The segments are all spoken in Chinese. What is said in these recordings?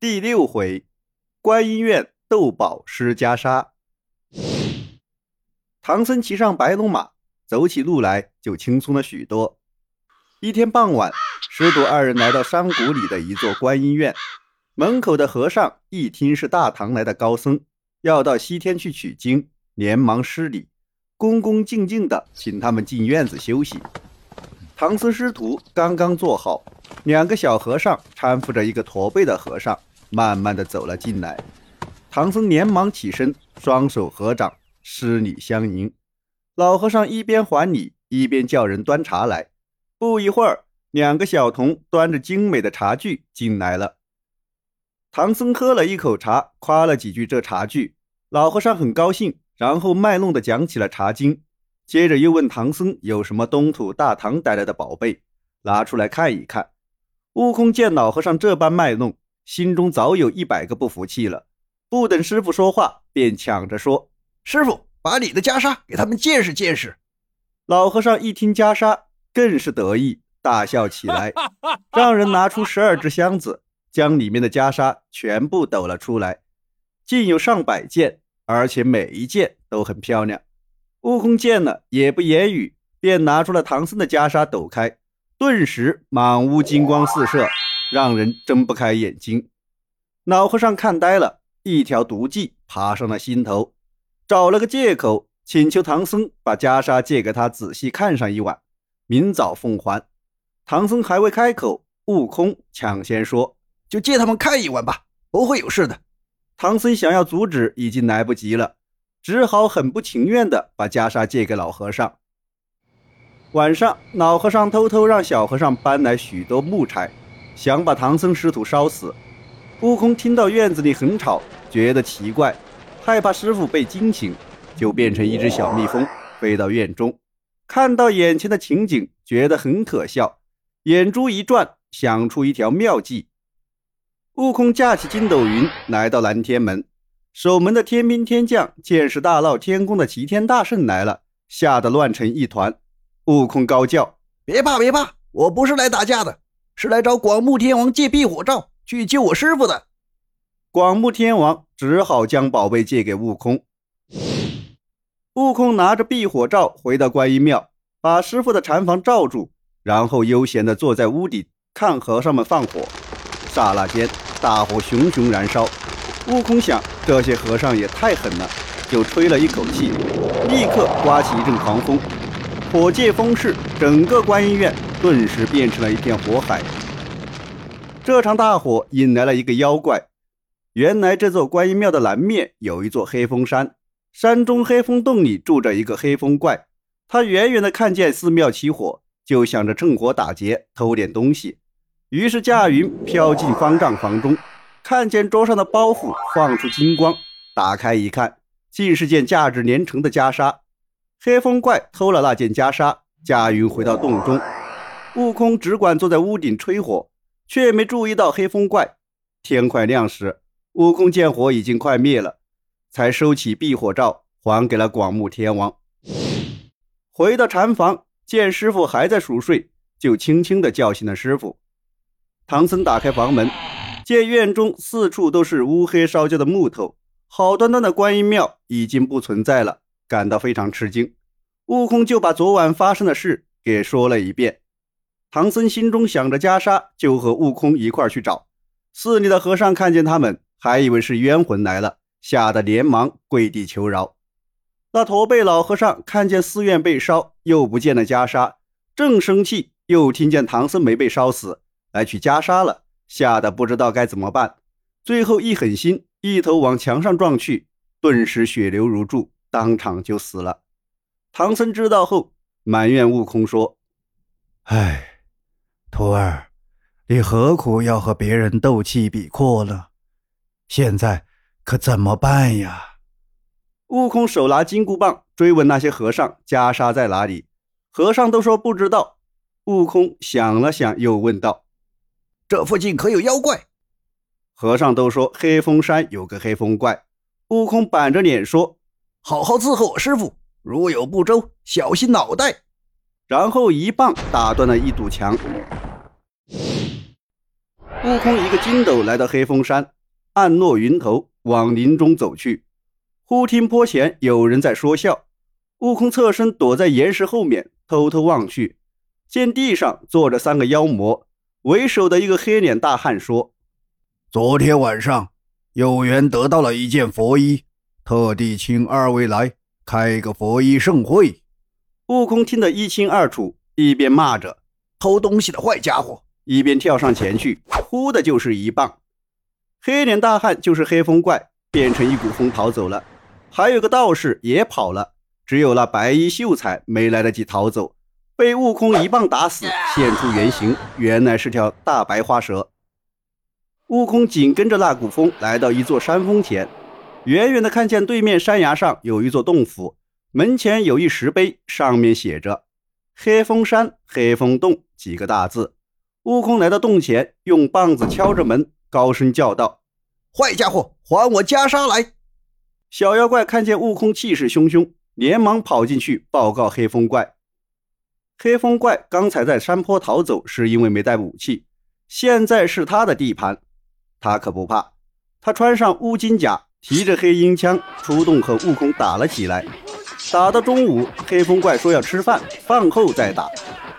第六回，观音院斗宝施袈裟。唐僧骑上白龙马，走起路来就轻松了许多。一天傍晚，师徒二人来到山谷里的一座观音院，门口的和尚一听是大唐来的高僧，要到西天去取经，连忙施礼，恭恭敬敬地请他们进院子休息。唐僧师徒刚刚坐好，两个小和尚搀扶着一个驼背的和尚。慢慢的走了进来，唐僧连忙起身，双手合掌，施礼相迎。老和尚一边还礼，一边叫人端茶来。不一会儿，两个小童端着精美的茶具进来了。唐僧喝了一口茶，夸了几句这茶具，老和尚很高兴，然后卖弄的讲起了茶经，接着又问唐僧有什么东土大唐带来的宝贝，拿出来看一看。悟空见老和尚这般卖弄。心中早有一百个不服气了，不等师傅说话，便抢着说：“师傅，把你的袈裟给他们见识见识。”老和尚一听袈裟，更是得意，大笑起来，让人拿出十二只箱子，将里面的袈裟全部抖了出来，竟有上百件，而且每一件都很漂亮。悟空见了，也不言语，便拿出了唐僧的袈裟抖开，顿时满屋金光四射。让人睁不开眼睛，老和尚看呆了，一条毒计爬上了心头，找了个借口请求唐僧把袈裟借给他仔细看上一晚，明早奉还。唐僧还未开口，悟空抢先说：“就借他们看一晚吧，不会有事的。”唐僧想要阻止，已经来不及了，只好很不情愿地把袈裟借给老和尚。晚上，老和尚偷偷让小和尚搬来许多木柴。想把唐僧师徒烧死。悟空听到院子里很吵，觉得奇怪，害怕师傅被惊醒，就变成一只小蜜蜂飞到院中，看到眼前的情景，觉得很可笑，眼珠一转，想出一条妙计。悟空架起筋斗云，来到南天门，守门的天兵天将见是大闹天宫的齐天大圣来了，吓得乱成一团。悟空高叫：“别怕，别怕，我不是来打架的。”是来找广目天王借避火罩去救我师傅的。广目天王只好将宝贝借给悟空。悟空拿着避火罩回到观音庙，把师傅的禅房罩住，然后悠闲地坐在屋顶看和尚们放火。刹那间，大火熊熊燃烧。悟空想，这些和尚也太狠了，就吹了一口气，立刻刮起一阵狂风，火借风势，整个观音院。顿时变成了一片火海。这场大火引来了一个妖怪。原来这座观音庙的南面有一座黑风山，山中黑风洞里住着一个黑风怪。他远远的看见寺庙起火，就想着趁火打劫，偷点东西。于是驾云飘进方丈房中，看见桌上的包袱放出金光，打开一看，竟是件价值连城的袈裟。黑风怪偷了那件袈裟，驾云回到洞中。悟空只管坐在屋顶吹火，却没注意到黑风怪。天快亮时，悟空见火已经快灭了，才收起避火罩，还给了广目天王。回到禅房，见师傅还在熟睡，就轻轻地叫醒了师傅。唐僧打开房门，见院中四处都是乌黑烧焦的木头，好端端的观音庙已经不存在了，感到非常吃惊。悟空就把昨晚发生的事给说了一遍。唐僧心中想着袈裟，就和悟空一块去找。寺里的和尚看见他们，还以为是冤魂来了，吓得连忙跪地求饶。那驼背老和尚看见寺院被烧，又不见了袈裟，正生气，又听见唐僧没被烧死，来取袈裟了，吓得不知道该怎么办。最后一狠心，一头往墙上撞去，顿时血流如注，当场就死了。唐僧知道后，埋怨悟空说：“唉。”你何苦要和别人斗气比阔呢？现在可怎么办呀？悟空手拿金箍棒追问那些和尚袈裟在哪里，和尚都说不知道。悟空想了想，又问道：“这附近可有妖怪？”和尚都说黑风山有个黑风怪。悟空板着脸说：“好好伺候我师傅，如有不周，小心脑袋。”然后一棒打断了一堵墙。悟空一个筋斗来到黑风山，暗落云头往林中走去。忽听坡前有人在说笑，悟空侧身躲在岩石后面，偷偷望去，见地上坐着三个妖魔，为首的一个黑脸大汉说：“昨天晚上有缘得到了一件佛衣，特地请二位来开个佛衣盛会。”悟空听得一清二楚，一边骂着偷东西的坏家伙，一边跳上前去，呼的就是一棒。黑脸大汉就是黑风怪，变成一股风逃走了。还有个道士也跑了，只有那白衣秀才没来得及逃走，被悟空一棒打死，现出原形，原来是条大白花蛇。悟空紧跟着那股风来到一座山峰前，远远的看见对面山崖上有一座洞府，门前有一石碑，上面写着“黑风山黑风洞”几个大字。悟空来到洞前，用棒子敲着门，高声叫道：“坏家伙，还我袈裟来！”小妖怪看见悟空气势汹汹，连忙跑进去报告黑风怪。黑风怪刚才在山坡逃走，是因为没带武器，现在是他的地盘，他可不怕。他穿上乌金甲，提着黑鹰枪，出动和悟空打了起来。打到中午，黑风怪说要吃饭，饭后再打。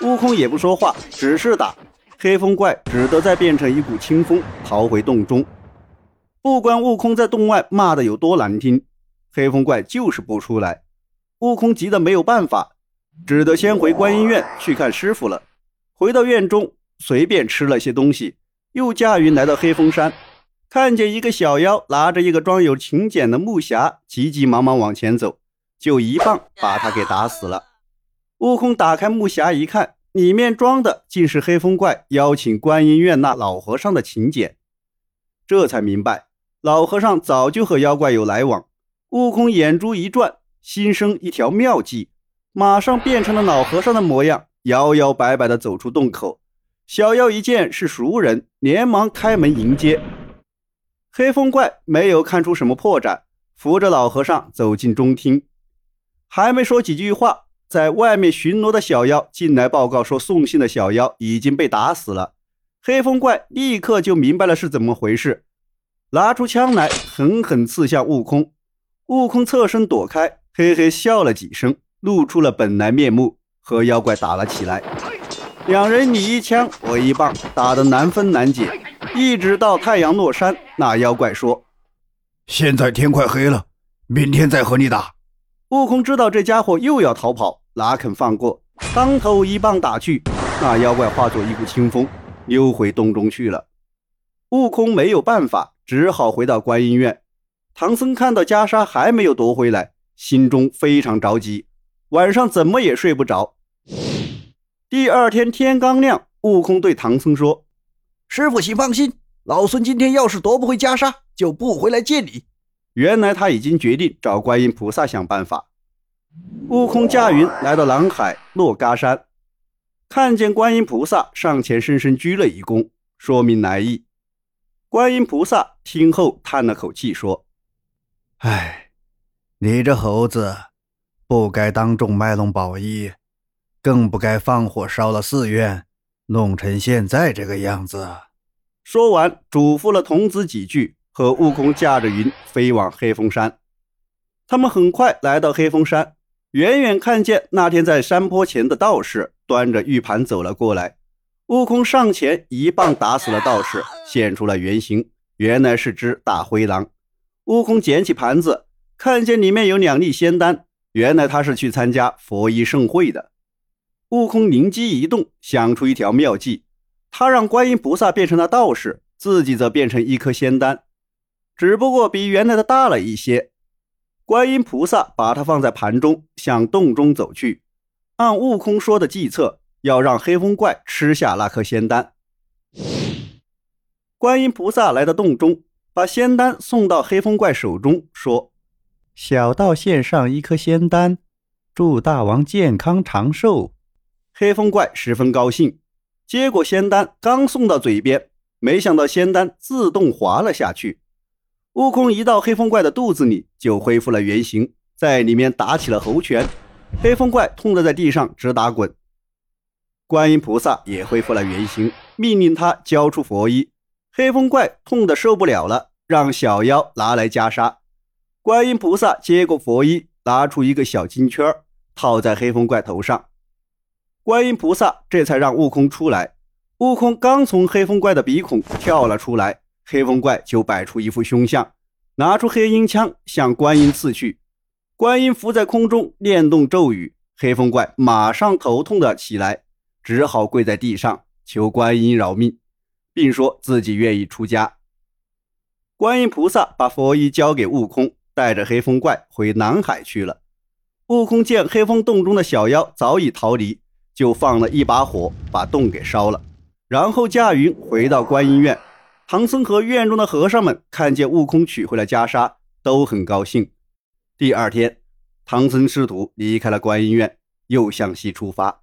悟空也不说话，只是打。黑风怪只得再变成一股清风，逃回洞中。不管悟空在洞外骂的有多难听，黑风怪就是不出来。悟空急得没有办法，只得先回观音院去看师傅了。回到院中，随便吃了些东西，又驾云来到黑风山，看见一个小妖拿着一个装有请柬的木匣，急急忙忙往前走，就一棒把他给打死了。悟空打开木匣一看，里面装的竟是黑风怪邀请观音院那老和尚的请柬，这才明白。老和尚早就和妖怪有来往，悟空眼珠一转，心生一条妙计，马上变成了老和尚的模样，摇摇摆摆地走出洞口。小妖一见是熟人，连忙开门迎接。黑风怪没有看出什么破绽，扶着老和尚走进中厅，还没说几句话，在外面巡逻的小妖进来报告说，送信的小妖已经被打死了。黑风怪立刻就明白了是怎么回事。拿出枪来，狠狠刺向悟空。悟空侧身躲开，嘿嘿笑了几声，露出了本来面目，和妖怪打了起来。两人你一枪我一棒，打得难分难解，一直到太阳落山。那妖怪说：“现在天快黑了，明天再和你打。”悟空知道这家伙又要逃跑，哪肯放过？当头一棒打去，那妖怪化作一股清风，溜回洞中去了。悟空没有办法。只好回到观音院。唐僧看到袈裟还没有夺回来，心中非常着急，晚上怎么也睡不着。第二天天刚亮，悟空对唐僧说：“师傅，请放心，老孙今天要是夺不回袈裟，就不回来见你。”原来他已经决定找观音菩萨想办法。悟空驾云来到南海珞珈山，看见观音菩萨，上前深深鞠了一躬，说明来意。观音菩萨听后叹了口气，说：“哎，你这猴子，不该当众卖弄宝衣，更不该放火烧了寺院，弄成现在这个样子。”说完，嘱咐了童子几句，和悟空驾着云飞往黑风山。他们很快来到黑风山，远远看见那天在山坡前的道士端着玉盘走了过来。悟空上前一棒打死了道士，现出了原形，原来是只大灰狼。悟空捡起盘子，看见里面有两粒仙丹，原来他是去参加佛衣盛会的。悟空灵机一动，想出一条妙计，他让观音菩萨变成了道士，自己则变成一颗仙丹，只不过比原来的大了一些。观音菩萨把它放在盘中，向洞中走去，按悟空说的计策。要让黑风怪吃下那颗仙丹。观音菩萨来到洞中，把仙丹送到黑风怪手中，说：“小道献上一颗仙丹，祝大王健康长寿。”黑风怪十分高兴，接过仙丹，刚送到嘴边，没想到仙丹自动滑了下去。悟空一到黑风怪的肚子里，就恢复了原形，在里面打起了猴拳。黑风怪痛得在地上直打滚。观音菩萨也恢复了原形，命令他交出佛衣，黑风怪痛得受不了了，让小妖拿来袈裟。观音菩萨接过佛衣，拿出一个小金圈套在黑风怪头上。观音菩萨这才让悟空出来。悟空刚从黑风怪的鼻孔跳了出来，黑风怪就摆出一副凶相，拿出黑鹰枪向观音刺去。观音浮在空中念动咒语，黑风怪马上头痛的起来，只好跪在地上求观音饶命。并说自己愿意出家。观音菩萨把佛衣交给悟空，带着黑风怪回南海去了。悟空见黑风洞中的小妖早已逃离，就放了一把火把洞给烧了，然后驾云回到观音院。唐僧和院中的和尚们看见悟空取回了袈裟，都很高兴。第二天，唐僧师徒离开了观音院，又向西出发。